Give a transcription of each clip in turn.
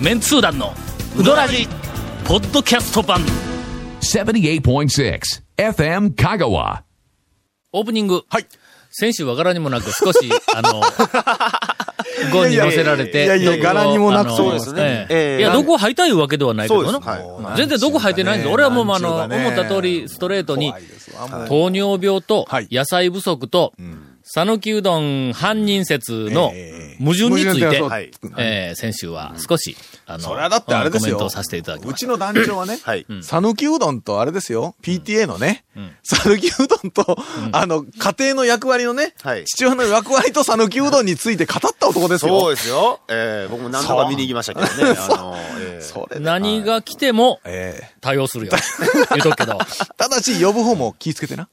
メンツー団のウドラジポッドキャスト版。78.6 FM Kagawa. オープニング、はい。先週は柄にもなく少し、あの、ゴンに乗せられて、いやいや柄にもなく。そうですね。いや、どこ履いたいうわけではないけどな。全然どこ履いてないんです。俺はもう、あの、思った通り、ストレートに糖尿病とはい。野菜不足と、讃岐うどん犯人説のええ矛盾についてえー先週は少し、あの、それはだってあれですよ。コメントをさせていただきました。うちの団長はね、はい。讃岐うどんとあれですよ、PTA のね、讃岐うどんと、あの、家庭の役割のね、はい父親の役割と讃岐うどんについて語った男ですよ。そうですよ。えー、僕も何度か見に行きましたけどね。あの、え何が来てもええ対応するよ。言うとくけど。ただし、呼ぶ方も気ぃつけてな。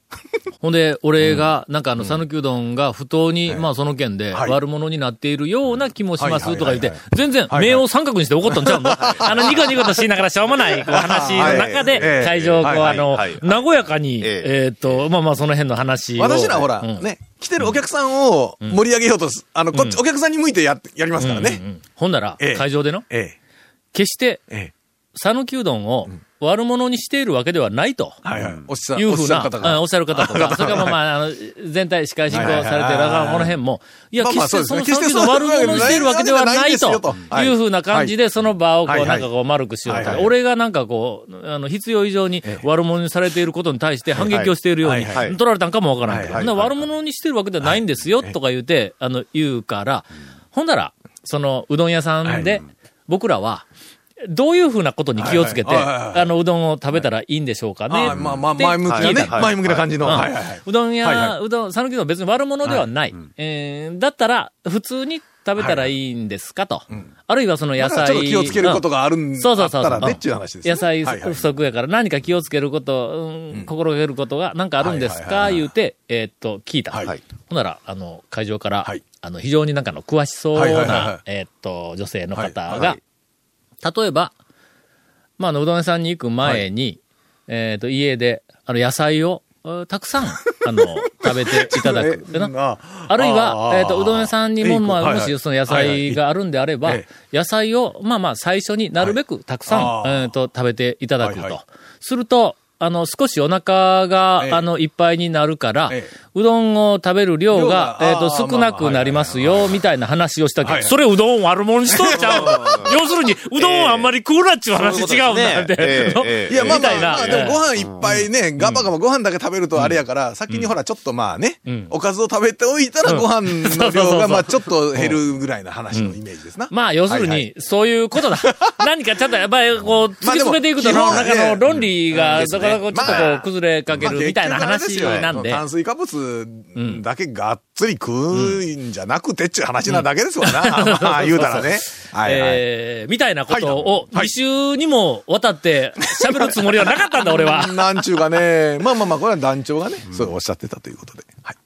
ほんで、俺が、なんかあの、讃岐うどんが不当に、まあその件ではい。悪者になっているような気もしますはいとか言って全然はい目を三角にして怒ったんちゃうの？あの、ニコニコとしながらしょうもない話の中はい。で、会場をこう、あのはい、和やかに、ええ。っと、まあまあその辺の話を。私らほら、うん。ね、来てるお客さんを盛り上げようとす、あの、こっち、お客さんに向いてや、やりますからね。うんほんならええ、会場での、え決して。讃岐うどんを悪者にしているわけではないと。はいはい。おっしゃいうふうな、おっしゃる方おっしゃる方とか、それからまあ、あの、全体司会進行されてる側のこの辺も、いや、決してそのそうですね讃岐うどん悪者にしているわけではないとい。うふうな感じで、その場をこう、なんかこう丸くしようと。俺がなんかこう、あの、必要以上に悪者にされていることに対して反撃をしているように取られたんかもわからんけど、悪者にしてるわけではないんですよ、とか言うて、あの、言うから、ほんなら、その、うどん屋さんで、僕らは、どういうふうなことに気をつけて、あの、うどんを食べたらいいんでしょうかね。ああまあまあ、前向きなね。前向きな感じの。うどん屋、はいはうどん、讃岐うどんは別に悪者ではない。えーだったら、普通に食べたらいいんですかと。あるいはその野菜。ちょっと気をつけることがあるんうんそうそうそう。ねっていう話ですね。野菜不足やから何か気をつけること、うん心がけることが何かあるんですか？言うて、えーっと、聞いた。はい。ほんなら、あの、会場から、はい。あの、非常になんかの詳しそうな、いえーっと、女性の方はいがは、例えば、まあ、あの、うどん屋さんに行く前に、えっ、と、家で、あの、野菜を、えーたくさん、あの、食べていただく。あるいは、えっ、と、うどん屋さんにも、まあ、はいはいもしその野菜があるんであれば、え野菜を、まあまあ、最初になるべくたくさん、えっ、と、食べていただくと。はいはい。すると、あの、少しお腹が、ええ。あの、いっぱいになるから、ええ。うどんを食べる量が量が、えっ、ー少なくなりますよ、みたいな話をしたけど、それうどん悪者にしとっちゃう。要するに、うどんはあんまり食うなっちゅう話違うんだって。いや、まあまあみたいな。まあ、でもご飯いっぱいね、ガバガバご飯だけ食べるとあれやから、先にほら、ちょっとまあねん、おかずを食べておいたらうん。ご飯の量が まあちょっと減るぐらいな話のイメージですな。まあ、要するに、そういうことだ。何かちょっとやっぱり、こう、突き詰めていくと、基本なんかの論理が、うんそこそこちょっとこまあう、崩れかけるみたいな話なんで。炭水化物だけがっつり食うんじゃなくてっちゅう話なだけですわな。まあ言うたらね。えー、みたいなことを、はい2週にもわたって喋るつもりはなかったんだ、俺は。なんちゅうかね、まあまあまあ、これは団長がね、そうおっしゃってたということで。はい。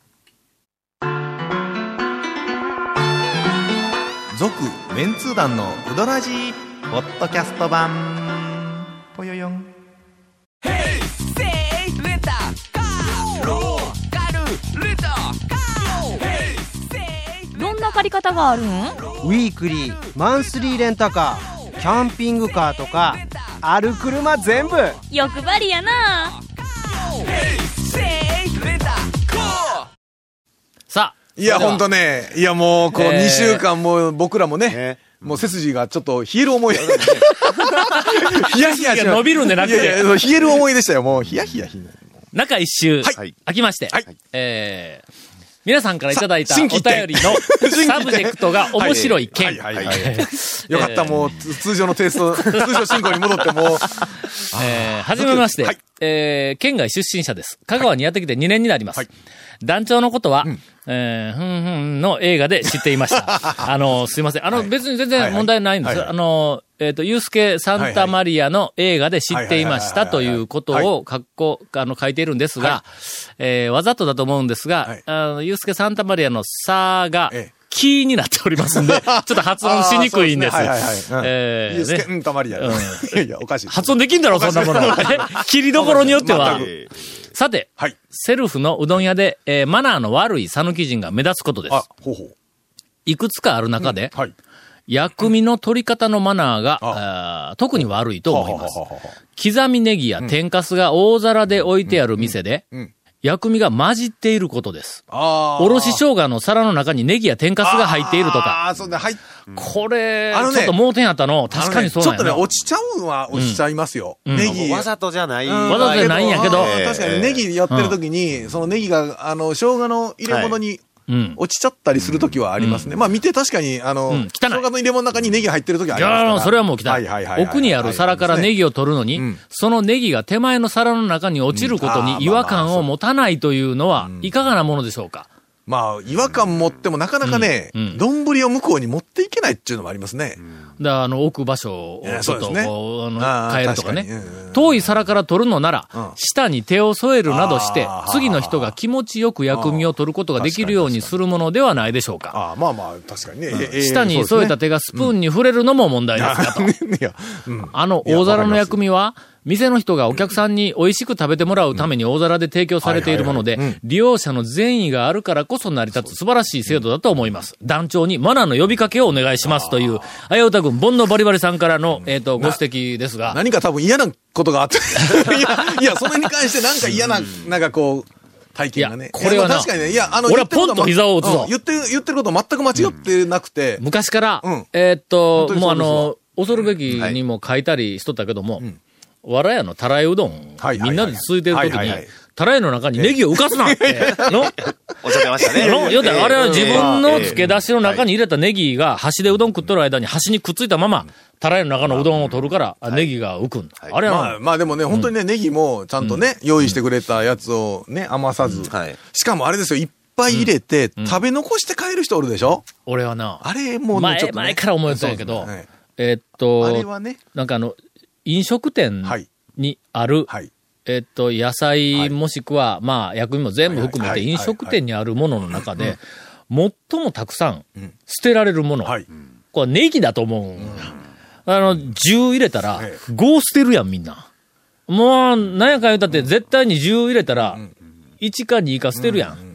続メンツー団のウドラジーポッドキャスト版ぽよよん借り方があるんウィークリーマンスリーレンタカーキャンピングカーとかある車全部。欲張りやな。さあ、いや、それでは。ほんとね、いやもう、こう、え。ー2週間もう僕らもねね、もう背筋がちょっと冷える思い。ヒヤヒヤ伸びるんでなくて。いやいや冷える思いでしたよ、もう、ヒヤヒヤヒヤ。中一周、はい。空きまして、はい。えー、皆さんからいただいたお便りの サブジェクトが面白い件。はいはいはいはい。よかった、もう、つ通常のテイスト、通常進行に戻って、もう、えー、はじめまして、はい。えー、県外出身者です。香川にやってきて2年になります。はい団長のことは、えー、ふんふんの映画で知っていました。あの、すいません。あの、はい。別に全然問題ないんです。はいはい。あの、えっ、と、ユースケ・サンタマリアの映画で知っていましたということを、かっこ、あの、書いているんですが、えーわざとだと思うんですが、はい。あの、ユースケ・サンタマリアのさが、ええ。キーになっておりますんで、ちょっと発音しにくいんです。ですね。はいはいはい。うん。えーねユースケ、うん、たまりや。うん。いやいや、おかしい。発音できんだろ、そんなもの。え切りどころによってはさて、はい。セルフのうどん屋で、えーマナーの悪い讃岐人が目立つことですあ。、ほうほう。いくつかある中で、はい。薬味の取り方のマナーが、あー特に悪いと思いますは。はははは刻みネギや天かすが大皿で置いてある店で、ん薬味が混じっていることです。あーおろし生姜の皿の中にネギや天かすが入っているとか。ああ、そうね、はい。これ、あのねちょっと盲点やったの。確かにそうなんやねちょっとね、落ちちゃうのは落ちちゃいますよ。うんネギ。わざとじゃない。うんわざとじゃないんやけど確かにネギやってる時に、そのネギが、あの、生姜の入れ物にうん。落ちちゃったりする時はありますね。まあ見て確かに、あの、うん。汚い。生姜の入れ物の中にネギ入ってる時はいあります。から。や、それはもう来たはいはいはいはい。奥にある皿からネギを取るのに、うん。そのネギが手前の皿の中に落ちることに違和感を持たないというのは、いかがなものでしょうか？まあ、違和感持ってもなかなかねうんうん、丼、を向こうに持っていけないっていうのもありますね。だからあの、置く場所をちょっとねああの、ー変えるとかね。遠い皿から取るのならうん、下に手を添えるなどして次の人が気持ちよく薬味を取ることができるようにするものではないでしょうか。ああ、まあまあ、確かにね。ええ下に添えた手がスプーンに触れるのも問題です。かと。あの大皿の薬味は、店の人がお客さんに美味しく食べてもらうために大皿で提供されているもので利用者の善意があるからこそ成り立つ素晴らしい制度だと思います。団長にマナーの呼びかけをお願いしますという、あやうたくん、煩悩バリバリさんからの、えっと、ご指摘ですが、何か多分嫌なことがあって。いや、いや、それに関してなんか嫌な、なんかこう、体験がね。これは確かにね、いや、あの、俺は言ってることポンと膝を打つぞ。うん。言ってる、言ってること全く間違ってなくて、昔から、うん。えっと、もうあの、恐るべきにも書いたりしとったけども、わらやのたらいうどん、はいはいはい。みんなで続いてる時にはいはいはい、たらいの中にネギを浮かすな。って、の。おっしゃってましたね。あれは自分の漬け出出しの中に入れたネギが端でうどん食っとる間に端にくっついたまま、たらいの中のうどんを取るから、あネギが浮くん。あれまはあ、まあでもね、本当にね、ネギもちゃんとね、用意してくれたやつをね、余さず。はい。しかもあれですよ、いっぱい入れて、食べ残して帰る人おるでしょ？俺はな、あれもうね、前ちょっとね。前から思ってたんやけどえーっはいあれと、はね、なんかあの、飲食店はい。にある、はい。えーっと、野菜もしくは、まあ、薬味も全部含めて飲食店にあるものの中で、最もたくさん捨てられるもの、はい。これネギだと思う。あの、10入れたらえ、5捨てるやん、みんな。もう、なんやか言うたって、絶対に10入れたら、1か2か捨てるやん。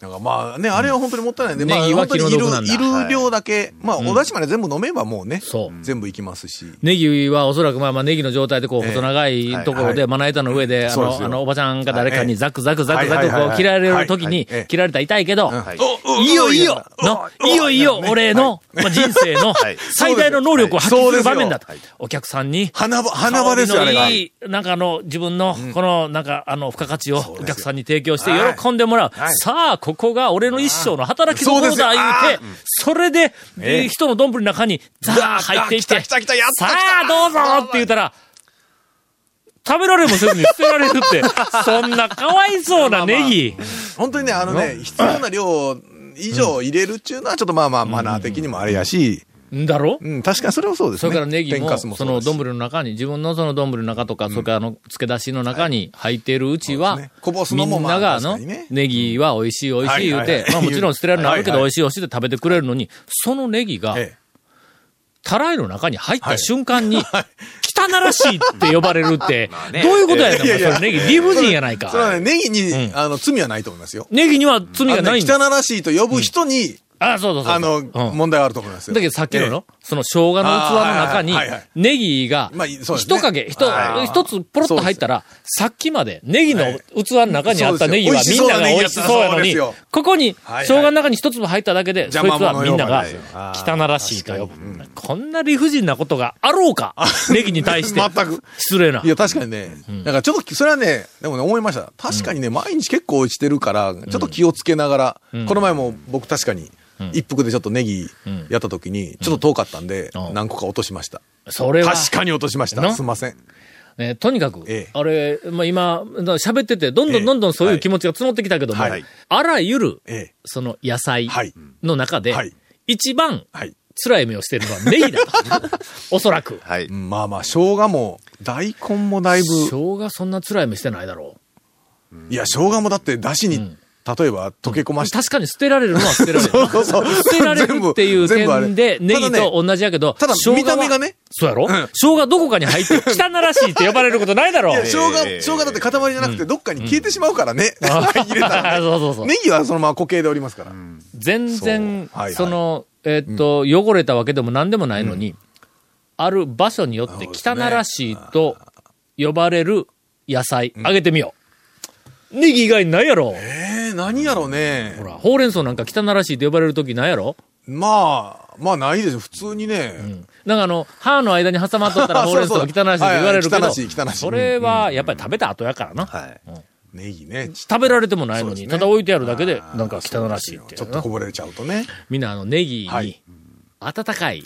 なんかまあね、あれは本当にもったいないんで、ネまあ本当にいるい。る量だけ、まあお出汁まで全部飲めばもうね、そう。全部いきますし。ネギはおそらくまあまあネギの状態でこうええ。細長いところではいまな板の上で、あの、あの、おばちゃんが誰かはい。にザクザクザクザクこう切られる時にはいはいええ、切られたら痛いけど、はい。いいよいいよの、いいよいいよ俺の、まあ、人生のはい最大の能力を発揮する場面だと。お客さんに、花場、花場ですよ、あれが。香りのいい、なんかあの、自分の、この、なんか、あの、付加価値をお客さんに提供してはい喜んでもらう。はいさあ、ここが俺の一生の働きどころだ、言うてそれで、ええ。人の丼の中に、ザー入っていって、さあ、どうぞって言ったら、食べられもせずに捨てられるって、そんなかわいそうなネギ。本当にね、あのね、必要な量以上入れるっていうのは、ちょっとまあまあ、マナー的にもあれやし、んだろ？うん、確かにそれはそうですね。それからネギも、もその丼の中に、自分のその丼の中とか、それからあの、漬け出しの中に入っているうちは、そうですね。こぼすみのもまあんなが、あの、ネギは美味しい美味しい言うてはいはいは、い。まあもちろん捨てられるのあるけどはいはい。美味しい美味しいって食べてくれるのに、そのネギが、えたらいの中に入ったはい。瞬間に、汚らしいって呼ばれるって、ね。どういうことやねん、お前いやいや。それネギ理不尽やないか。え。それはね、ネギに、うんあの、罪はないと思いますよ。ネギには罪がないんだ。汚らしいと呼ぶ人に、あ、そうそうそう。あの、うん。問題があると思いますよ。だけどさっきのの、その生姜の器の中にネギがまあそうですね。一影、一はい一つポロッと入ったら、さっきまでネギの器の中にあったネギはみんなが美味しそうやのにここに生姜の中に一粒入っただけで、そいつはみんなが汚らしいと呼ぶ。こんな理不尽なことがあろうか？ネギに対して。全く。失礼な。いや、確かにね、だからちょっと、それはね、でもね、思いました。確かにね、毎日結構落ちてるから、ちょっと気をつけながら、この前も僕確かに、一服でちょっとネギやった時に、ちょっと遠かったんでう、ん何個か落としました。それは、確かに落としました。な？すいません。ね、とにかく、ええあれ、まあ、今、喋ってて、どんどんどんどんそういう気持ちが募ってきたけども、はいあらゆる、ええ。その野菜はいの中で、はい一番はい。辛い目をしてるのはネギだと。おそらく。はい。うんまあまあ、生姜も、大根もだいぶ、生姜そんな辛い目してないだろいや、生姜もだって、だしに、例えば溶け込まして。確かに捨てられるのは捨てられる。そうそう捨てられるっていう点で、ネギと同じやけど、ただ生姜は見た目がね。そうやろ？生姜どこかに入って、汚らしいって呼ばれることないだろ。いや、生姜、生姜だって塊じゃなくてどっかに消えてしまうからね。入れたらね。そうそうそう。ネギはそのまま固形でおりますから。全然そう。はいはい、その、えーっと、汚れたわけでも何でもないのに、ある場所によって汚らしいと呼ばれる野菜、あげてみよう。ネギ以外にないやろ。えー、何やろうねほ。ら、ほうれん草なんか汚らしいと呼ばれるときないやろ？まあ、まあないですよ。普通にね。なんかあの、歯の間に挟まっとったら ほうれん草が汚らしいって言われるけど、汚らしい汚らしいそれはやっぱり食べた後やからな。はい。ネギね。ち食べられてもないのに、ただ置いてあるだけで、なんか汚らしいってちょっとこぼれちゃうとね。みんなあの、ネギにはい、温かい、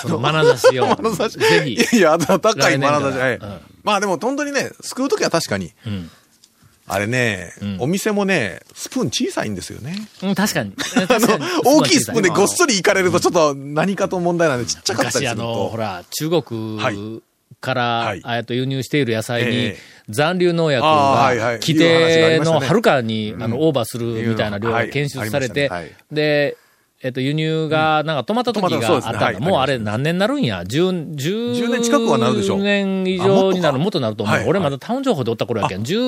その眼差しを、眼差しぜひい、やいや、温かい眼差し。まあでも本当にね、すくうときは確かに。んあれね、お店もね、スプーン小さいんですよね。うん、確かに。あ の確かに、大きいスプーンでごっそりいかれるとちょっと何かと問題なんでちっちゃかったり昔あの、すると。ほら、中国はい。から、はい。あえっと輸入している野菜にええ、残留農薬が規定のはるかに、あの、オーバーするみたいな量はい。が検出されて、で、えっと、輸入が、なんか止まった時があったんだ。はい。もうあれ何年になるんや ?10、10 10年近くはなるでしょう。年以上になる、あもっとなると思う。はい俺まだタウン情報でおった頃やけん。そう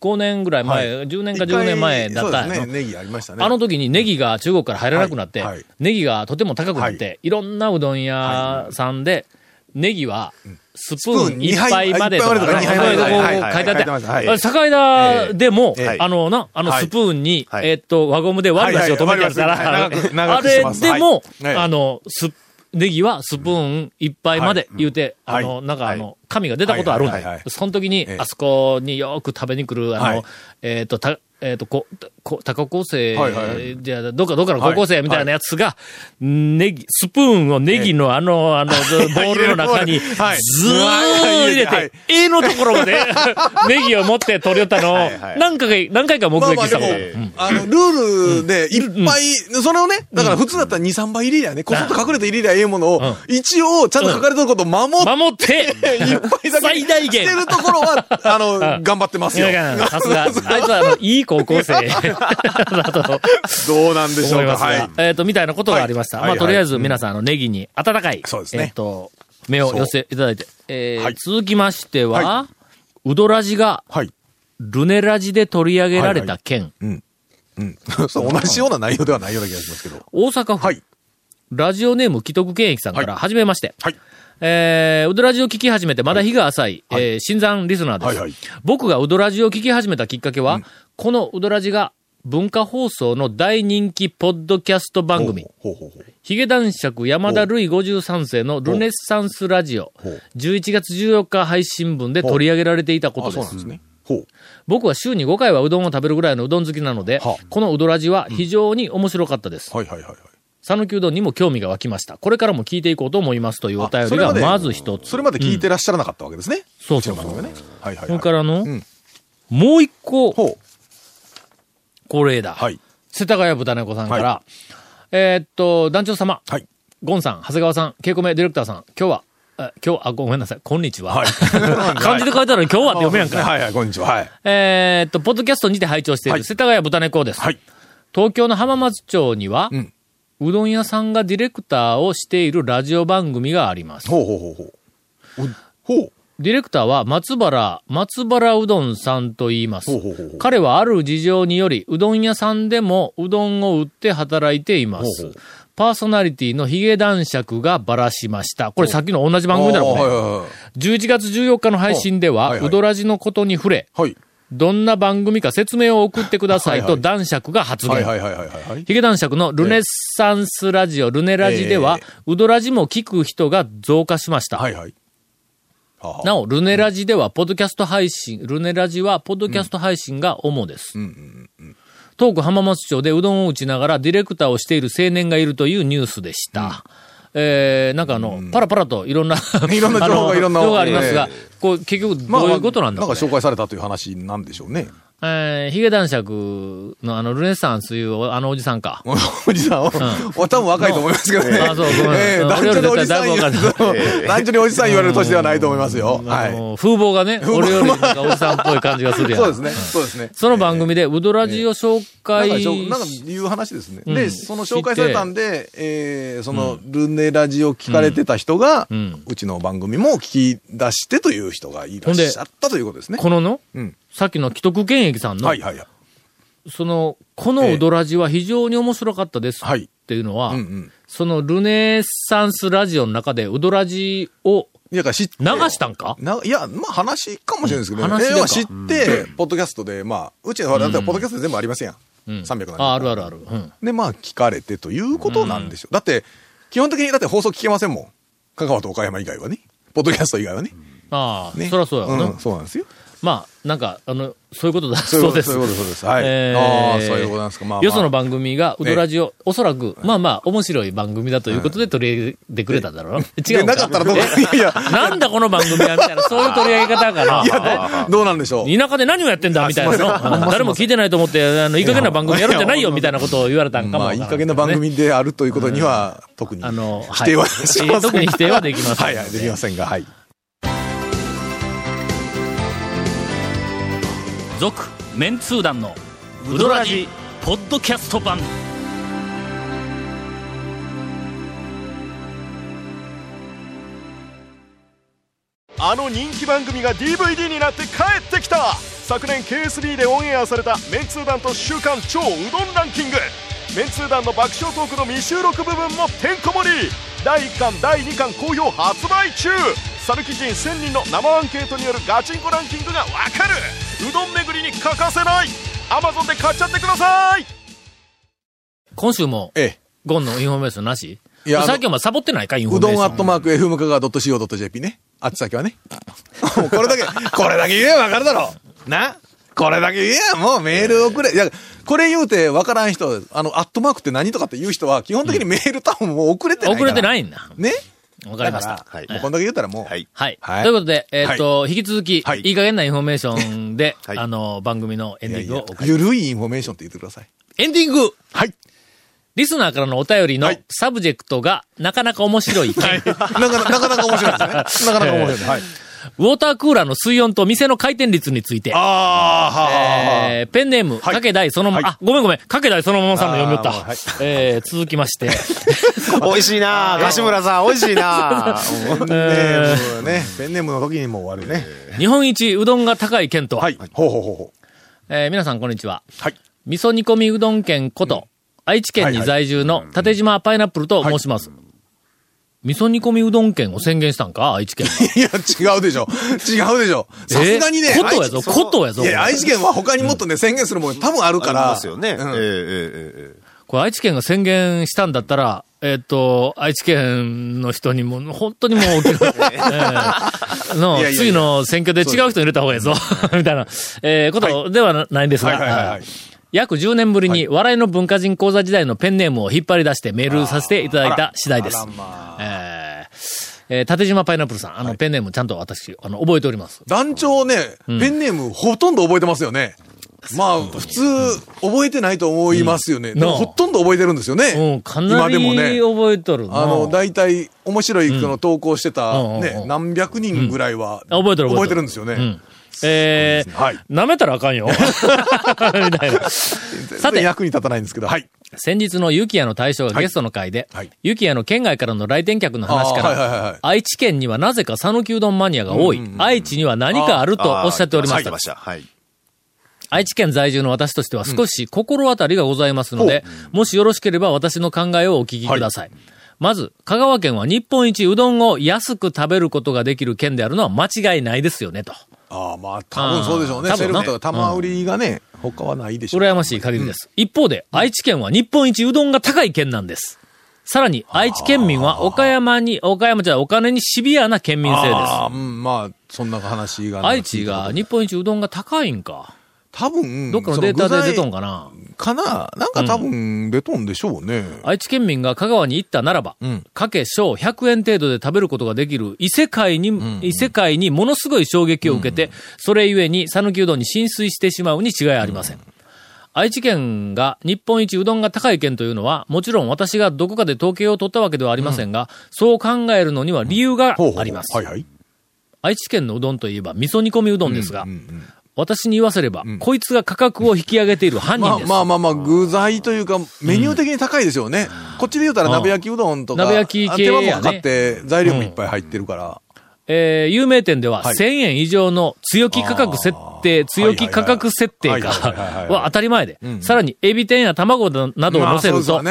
15年ぐらい前、はい。10年か10年前だった。ネギありましたね。あの時にネギが中国から入らなくなって、ネギがとても高くなって、、はい。ろんなうどん屋さんで、ネギは、スプーンーン一杯までとか、そういうとこ書いてあって、はい。あ境田でもええ、あのな、あのはい。スプーンに、はい。えっと、輪ゴムで割り出しを止めてあるから、あれでも、はい。あの、す、ネギはスプーン一杯まで言うて、はい。あの、なんかあの、紙が出たことあるんだはいはいはいはい。その時に、ええ。あそこによく食べに来る、あの、はい。えっ、と、た、えっ、と、こ、こ、高校生、はいはい。はいじゃあ、どっかどっかの高校生みたいなやつが、ネギ、スプーンをネギのあの、あの、ボールの中に、ずーはい入れはい。て、A のところまで、ネギを持って取り寄ったのを何回か、何回か目撃したことあの、ルールでいっぱい、それをね、だから普通だったら2、3倍入れりゃね、こそっと隠れて入れりゃええものを、一応ちゃんと書かれてることを守って、守って、いっぱい最大限。してるところは、あの、頑張ってますよ。さすが、あいつは、あの、いい高校生だ とどうなんでしょうか。はい。えっ、と、みたいなことがありました。まあ、とりあえず皆さん、あの、ネギに温かい、そうですねえっ、と、目を寄せいただいて、えーはい続きましては、はうどらじが、はい。ルネラジで取り上げられた件、うん。そう同じような内容ではないような気がしますけど。大阪府、はい。ラジオネーム既得権益さんから、ははじめまして。はい。えー、うどラジを聞き始めてまだ日が浅い、はいえー新参リスナーです。はいはい僕がうどラジを聞き始めたきっかけは、このうどラジが文化放送の大人気ポッドキャスト番組。ヒゲ男爵山田るい53世のルネッサンスラジオほう、11月14日配信分で取り上げられていたことあ、です。ですね。僕は週に5回はうどんを食べるぐらいのうどん好きなのではあ、このうどラジは非常に面白かったです。はいはいはいはい。讃岐うどんにも興味が湧きました。これからも聞いていこうと思いますというお便りがまず一つ。それまで聞いてらっしゃらなかったわけですね。そうそうそう。うちの番組はね。はいはいそはい。れからの、んもう一個、ほう。恒例だ。はい。世田谷豚猫さんから、はえーっと、団長様、はい。ゴンさん、長谷川さん、ケイコメディレクターさん、今日は、あ今日、あ、ごめんなさい、こんにちは。はい 漢字で書いてあるのに今日はって読めやんか。はいはい、こんにちは。はい。えーっと、ポッドキャストにて拝聴していはいる世田谷豚猫です。はい。東京の浜松町には、うんうどん屋さんがディレクターをしているラジオ番組があります。ほうほうほうほう。おほう。ディレクターは松原、松原うどんさんと言います。ほうほうほう彼はある事情により、うどん屋さんでもうどんを売って働いています。ほうほうパーソナリティのヒゲ男爵がばらしました。これさっきの同じ番組だろ、これ。あーはいはいはい。11月14日の配信では、うどらじのことに触れ、はい。どんな番組か説明を送ってくださいと男爵が発言。ヒゲ男爵のルネッサンスラジオ、ルネラジでは、うどらじも聞く人が増加しました。はいはい。はあなお、ルネラジでは、ポッドキャスト配信、ルネラジは、ポッドキャスト配信が主です。東区浜松町でうどんを打ちながらディレクターをしている青年がいるというニュースでした。えー、なんかあの、パラパラといろんな、いろんな情報がいろんな情報がありますが、こう、結局どういうことなんだ、なんか紹介されたという話なんでしょうね。えー、ヒゲ男爵のあの、ルネサンスいう、あのおじさんか。おじさん、お多分若いと思いますけどね。あそうごめんええうん男女におじさん言われる、男女におじさん言われる年ではないと思いますよ。あはい。の風貌がね、俺よりなんかおじさんっぽい感じがするやん。そうですね。そうですね。その番組で、ウドラジを紹介かしょ、なんかいう話ですね。うんで、その紹介されたんで、えー、その、ルネラジを聞かれてた人が、ううんちの番組も聞き出してという人がいらっしゃったということですね。このの、うん。さっきの既得権益さんの、はいはいはい。その、このウドラジは非常に面白かったですはいっていうのは、うんうん。そのルネサンスラジオの中でウドラジを。流したんか？ないや、まあ話かもしれないですけど、うん話は知って、ポッドキャストで、まあ、うちの、だってポッドキャストで全部ありませんやん。うん300あ、あるあるある。うん。で、まあ、聞かれてということなんでしょう。だって、基本的にだって放送聞けませんもん。香川と岡山以外はね。ポッドキャスト以外はね。ああ、ね。そりゃそうやろな、んそうなんですよ。まあ、なんか、あの、そういうことだそうです。そういうことそうです。はい。えーああ、そういうことなんですか。まあ、まあ。よその番組が、ウドラジオ、おそらく、まあまあ、面白い番組だということで取り上げてくれただろうな。違うでなかったらどうか。いや、なんだこの番組はみたいな、そういう取り上げ方かな。いや、どうなんでしょう。田舎で何をやってんだみたいなの。誰も聞いてないと思って、あの、いい加減な番組やるんじゃないよみたいなことを言われたんかもまあ、いい加減な番組であるということには、特にあの、否定はしませんが。特に否定はできません。はいはい、できませんが、はい。続、メンツー団の、ウドラジ、ポッドキャスト版。あの人気番組が DVD になって帰ってきた。昨年 KSB でオンエアされたメンツー団と週刊超うどんランキング。メンツー団の爆笑トークの未収録部分もてんこ盛り。第1巻第2巻好評発売中。さぬき人1000人の生アンケートによるガチンコランキングがわかる。うどん巡りに欠かせない Amazon で買っちゃってください今週も、ええ。ゴンのインフォメーションなし？いやさっきお前サボってないかインフォうどメーション。んアットマーク FM 香川 .co.jp ね。あっち先はね。もうこれだけ、これだけ言えばわかるだろな？これだけ言えや、もうメール送れ。いや、これ言うてわからん人、あの、アットマークって何とかって言う人は、基本的にメール多分もう送れてないから。。送れてないんだ。ね？わかりました。はいもうこんだけ言ったらもう。はい。はい。はいということで、えーっと、引き続き、はいいい加減なインフォメーションで、はいあの、番組のエンディングをお送りゆるいインフォメーションって言ってください。エンディングはい。リスナーからのお便りのはいサブジェクトがなかなか面白い。なかなか、なかなか面白いですね。なかなか面白いですね。はい。ウォータークーラーの水温と店の回転率について。ああ、はえーペンネーム、はいかけだいそのまま、はいあ、ごめんごめん、かけだいそのままさんの読みよった。はいえー続きまして、美味しいな柏村さん、美味しいな ペンネームね。ペンネームの時にもう終わるね。日本一うどんが高い県とは、はい。ほうほうほうほう。えー皆さんこんにちは。はい。味噌煮込みうどん県こと、愛知県に在住の縦島パイナップルと申します。味噌煮込みうどん県を宣言したんか？愛知県は。いや、違うでしょ。違うでしょ。さすがにね。えーことやぞ、ことやぞ。いや、愛知県は他にもっとね、宣言するもん多分あるありから。ますよね。ええうんええええこれ愛知県が宣言したんだったら、えっ、と、愛知県の人にも、本当にもう大きな、えーの次の選挙で違う人入れた方がいいぞ、みたいな、えーことではないんですが、はいはいはいはい約10年ぶりに笑いの文化人講座時代のペンネームを引っ張り出してメールさせていただいた次第です。えーえー縦島パイナップルさん、あの、ペンネームちゃんと私、あの、覚えております。団長ね、ペンネームほとんど覚えてますよね。まあ、普通、覚えてないと思いますよね。でもなあほとんど覚えてるんですよね。うん、かなり今でもね。覚えとるな。あの、大体、面白いその投稿してたうんうんねう、ん何百人ぐらいは、覚えてるんですよね。うん。えー、はい舐めたらあかんよ。みたいな。さて役に立たないんですけど、はい。先日のユキヤの大将がゲストの会で、はいユキヤの県外からの来店客の話から、はいはいはいはい愛知県にはなぜか讃岐うどんマニアが多い、愛知には何かあるとおっしゃっておりました。した。はい。愛知県在住の私としては少し心当たりがございますので、もしよろしければ私の考えをお聞きください。まず、香川県は日本一うどんを安く食べることができる県であるのは間違いないですよね、と。ああ、まあ、多分そうでしょうね。セルフとか玉売りがね、他はないでしょう。羨ましい限りです。一方で、愛知県は日本一うどんが高い県なんです。さらに、愛知県民は岡山に、岡山じゃお金にシビアな県民性です。ああ、うん、まあ、そんな話がね。愛知が日本一うどんが高いんか。多分、どっかのデータで出とんかかな。かな。なんか多分出とんでしょうね。愛知県民が香川に行ったならば、うん。かけ小100円程度で食べることができる異世界に、異世界にものすごい衝撃を受けて、それゆえに讃岐うどんに浸水してしまうに違いありません。愛知県が日本一うどんが高い県というのは、もちろん私がどこかで統計を取ったわけではありませんが、そう考えるのには理由があります。愛知県のうどんといえば味噌煮込みうどんですが、私に言わせれば、こいつが価格を引き上げている犯まあ人です。まあまあまあ、具材というか、メニュー的に高いでしょうね。こっちで言うたら鍋焼きうどんとか、鍋焼き系手間もやねかかって、材料もいっぱい入ってるから。えー有名店でははい。1000円以上の強気価格設定、強気価格設定かは当たり前で、ん。さらにエビ天や卵などを乗せると、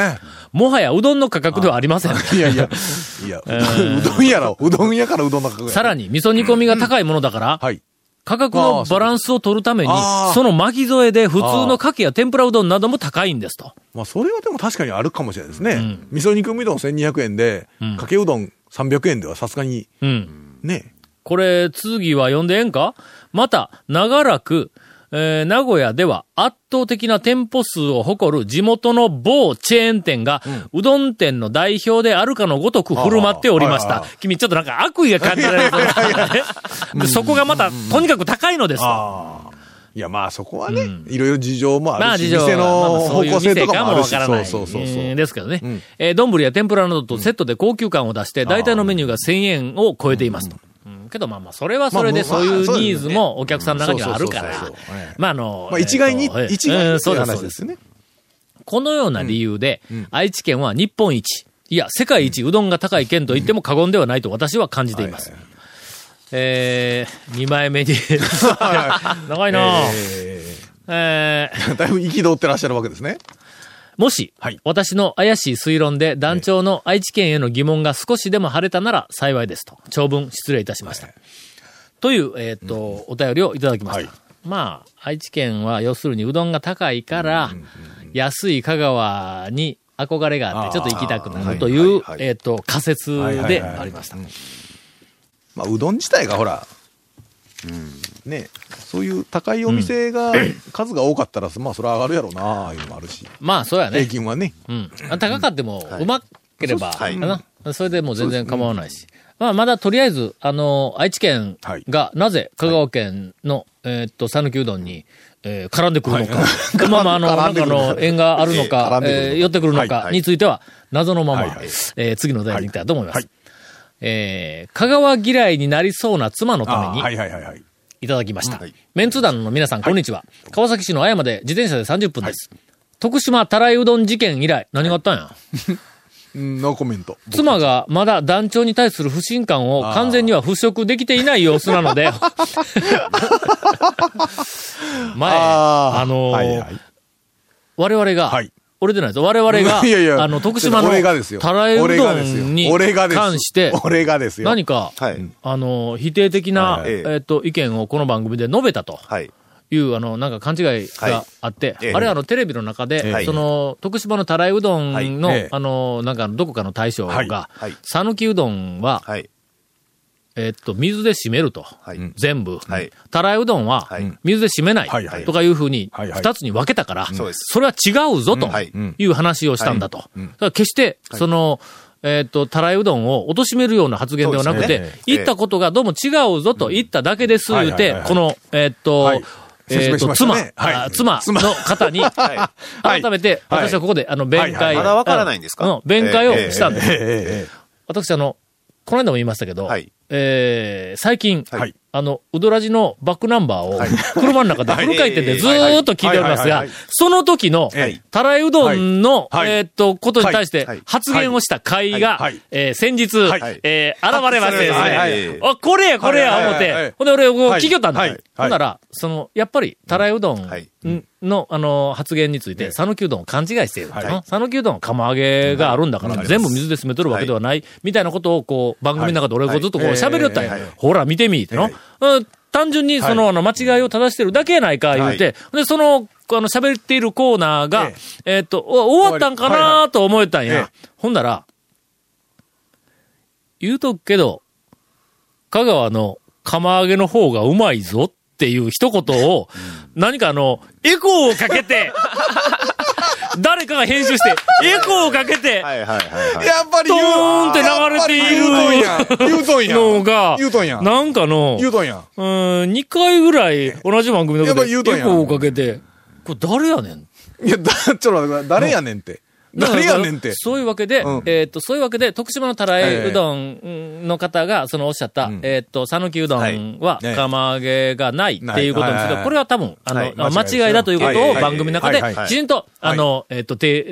もはやうどんの価格ではありません。いやいや、いや、うどんやろ。うどんやからうどんの価格や。さらに味噌煮込みが高いものだから、はい。価格のバランスを取るためにその巻き添えで普通の牡蠣や天ぷらうどんなども高いんですと。まあ、それはでも確かにあるかもしれないですね。味噌煮込みうどん1200円で、んかけうどん300円ではさすがに、うん。ね。これ、次は読んでええんか？また、長らく、えー名古屋では圧倒的な店舗数を誇る地元の某チェーン店が、うどん店の代表であるかのごとく振る舞っておりました。君ちょっとなんか悪意が感じられるで そこがまた、とにかく高いのですと。ああ。いや、まあそこはね、いろいろ事情もまああるし、まあま店の方向性とかもあるし、店かもわからない。そうそうそうそう。えーですけどね。んえー丼や天ぷらなどとセットで高級感を出して、大体のメニューが1000円を超えていますと。うんけどまあまあ、それはそれでまあそういうまあニーズもお客さんの中にはあるから。まああの、まあ一概に、一概にそういう。話ですすね。このような理由で、愛知県は日本一、いや、世界一うどんが高い県と言っても過言ではないと私は感じています。えー、2枚目に、長いなええー。ー。だいぶ憤ってらっしゃるわけですね。もし、はい。私の怪しい推論で団長の愛知県への疑問が少しでも晴れたなら幸いですと。長文失礼いたしました。という、えっ、と、お便りをいただきました。はい。まあ、愛知県は要するにうどんが高いから、安い香川に憧れがあって、ちょっと行きたくなるという、はいはいはい。えっ、と、仮説でありました。まあ、うどん自体がほら、ね、そういう高いお店が、数が多かったら、まあ、それは上がるやろうな、いうのもあるし。まあ、そうや平ね。均はね。うん。高かっても、うまければ、はい。それでもう全然構わないし。まあ、まだとりあえず、あの、愛知県が、なぜ香川県の、えーっと、讃岐うどんに、えー絡んでくるのか。まあまあ、あの、なんかの、縁があるのかえー寄ってくるのかはいはいについては、謎のままはいはい、えー次のお題に行きたいと思いますはい。えー香川嫌いになりそうな妻のためにはいはいはいはい。いただきました。はいメンツ団の皆さん、こんにちは。川崎市の綾まで自転車で30分です。徳島たらいうどん事件以来、何があったんや？うんノーコメント。妻がまだ団長に対する不信感を完全には払拭できていない様子なので、前、あーあのーはいはい我々が、はい俺でないです。我々が、いやいや。あの、徳島のたらいうどんに関して、俺がですよ。何か、はい。あの、否定的な、はい。はいえっ、と、意見をこの番組で述べたと。はい。いう、あの、なんか勘違いがあって、ええ。あれあの、テレビの中で、はい。その、徳島のたらいうどんの、はい。ええ。あの、なんか、どこかの大将が、はい。はい。讃岐うどんは、はい。えっと、水で締めると。はい。全部。はい。たらいうどんははい、水で締めない。はいはい。とかいうふうに、二つに分けたから、そうです。それは違うぞとはい。いう話をしたんだと。だから決して、その、えっと、たらいうどんを貶めるような発言ではなくて言ったことがどうも違うぞと言っただけです、言うてこの、えっとはい、えっと、妻。妻の方に、改めて、はい。私はここで、あの、弁はい解。まだわからないんですか？うん。弁解をしたんです。私、あの、この間も言いましたけど、はいえー最近、はい。あの、ウドラジのバックナンバーを、車の中でフル回転でずーっと聞いておりますがその時のええ、たらいうどんの、えーっと、ことに対してはい。発言をした会がはい、えー先日、はい。えー現れましてですね、あ、これや、これや、思って、ほんで俺、聞きよったんだ。ほんなら、その、やっぱり、たらいうどんはい。の、あの、発言について、讃岐うどんを勘違いしている。讃岐うどんは釜揚げがあるんだから、全部水で締めとるわけではない、みたいなことを、こう、番組の中で俺がずっとこうはい喋りよったんや。ほら、見てみ、っての。うん単純に、その、あの、間違いを正してるだけやないか、言うて、で、その、あの、喋っているコーナーがえ、え。っと、お終わったんかなと思えたんえやえ。ほんなら、言うとくけど、香川の釜揚げの方がうまいぞってっていう一言を、何かあの、エコーをかけて、誰かが編集して、エコーをかけて、はいはいはいはい。やっぱりドーンって流れている言うとんや。言うとんや。のが、言うとんや。なんかの、言うとんや。うーん、2回ぐらい同じ番組の中でエコーをかけて、これ誰やねん？いや、だ、ちょっと待ってください誰やねんって。誰やねんって。そういうわけで、うん。えーっと、そういうわけで、徳島のたらいうどんの方が、そのおっしゃった、ん。えーっと、讃岐うどんは、ね。釜揚げがないっていうことなんですけど、これは多分、あの、はい。あ間違いだということをはい番組の中できちんと、あの、えーっと、提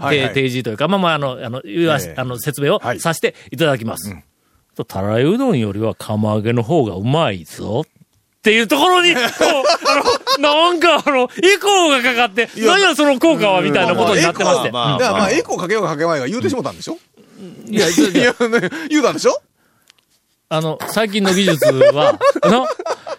示というか、まあまあ、あの、あの、あの、説明をはい。させていただきます。とたらいうどんよりは釜揚げの方がうまいぞ。っていうところに、こう、あの、なんかあの、エコーがかかって、何やその効果はみたいなことになってまして。まあまあ、エコーかけようかけまいが言うてしもたんでしょ？いや、いいや、ね 言うたんでしょ？あの、最近の技術は、な、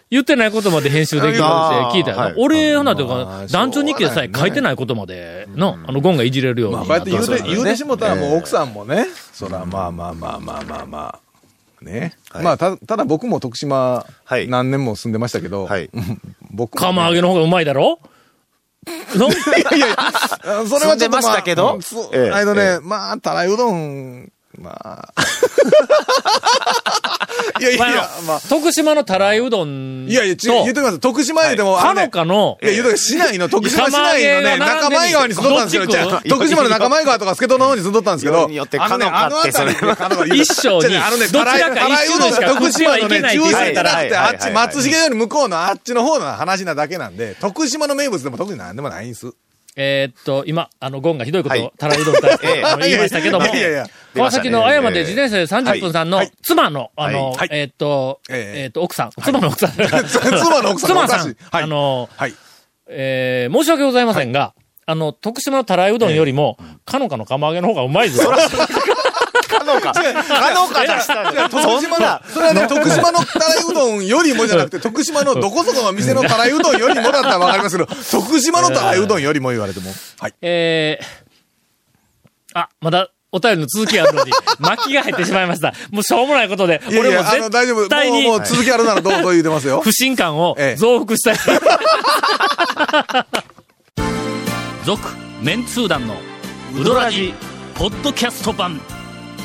言ってないことまで編集できるって聞いたよはい。俺、ほなとかあ、団長日記でさえ書いてないことまでの、あの、ゴンがいじれるようにまあ、こうやって言うて、言うてしもたらもう奥さんもね、そら、まあまあまあまあまあまあ、ね。まあ、た、ただ僕も徳島はい。何年も住んでましたけど、はい。僕もね。釜揚げの方がうまいだろ？の いやいや、あそれはちょっと、まあ、住んでましたけど？うんそうええ。あのね、まあ、たらいうどん、まあ。いやいやまあ。徳島のたらいうどんと、いやいや、言ってきます。徳島へでも、あかののね、かの。い、や、言うとき市内の、徳島市内のね、釜揚げが並んでる。仲間川に住んどったんですけど、徳島の仲間川とか助戸の方に住んどったんですけど、よりによってあのね、かのかってあの辺り一生にあのね、どちらかたらいたらいうどん一生にしか徳島のね、中って心じゃなくて、あっち、松重より向こうのあっちの方の話なだけなんで、徳島の名物でも特になんでもないんです。えーっと、今、あの、ゴンがひどいことをはい、たらいうどんと、言いましたけどもいやいやいや、川崎の青山で自転車で30分さんのはい。妻の、あのはい、えーっと、ええ。えーっと、奥さん、妻の奥さん。妻の奥さん妻さん。あの、はい。えー申し訳ございませんが、あの、徳島のたらいうどんよりも、かのかの釜揚げの方がうまいぞ。かのか。かのか出した徳島の、それはね、徳島のたらいうどんよりもじゃなくて、徳島のどこそこの店のたらいうどんよりもだったらわかりますけど、徳島のたらいうどんよりも言われても。はい。えー、あ、まだ、お便りの続きがあるのに、巻きが入ってしまいました。もうしょうもないことで、いやいや、あ俺もの、大丈夫。絶対にもう、もう続きあるならどう ぞ言うてますよ。不信感をええ増幅したい。続、メンツー団のウドラジ、ポッドキャスト版。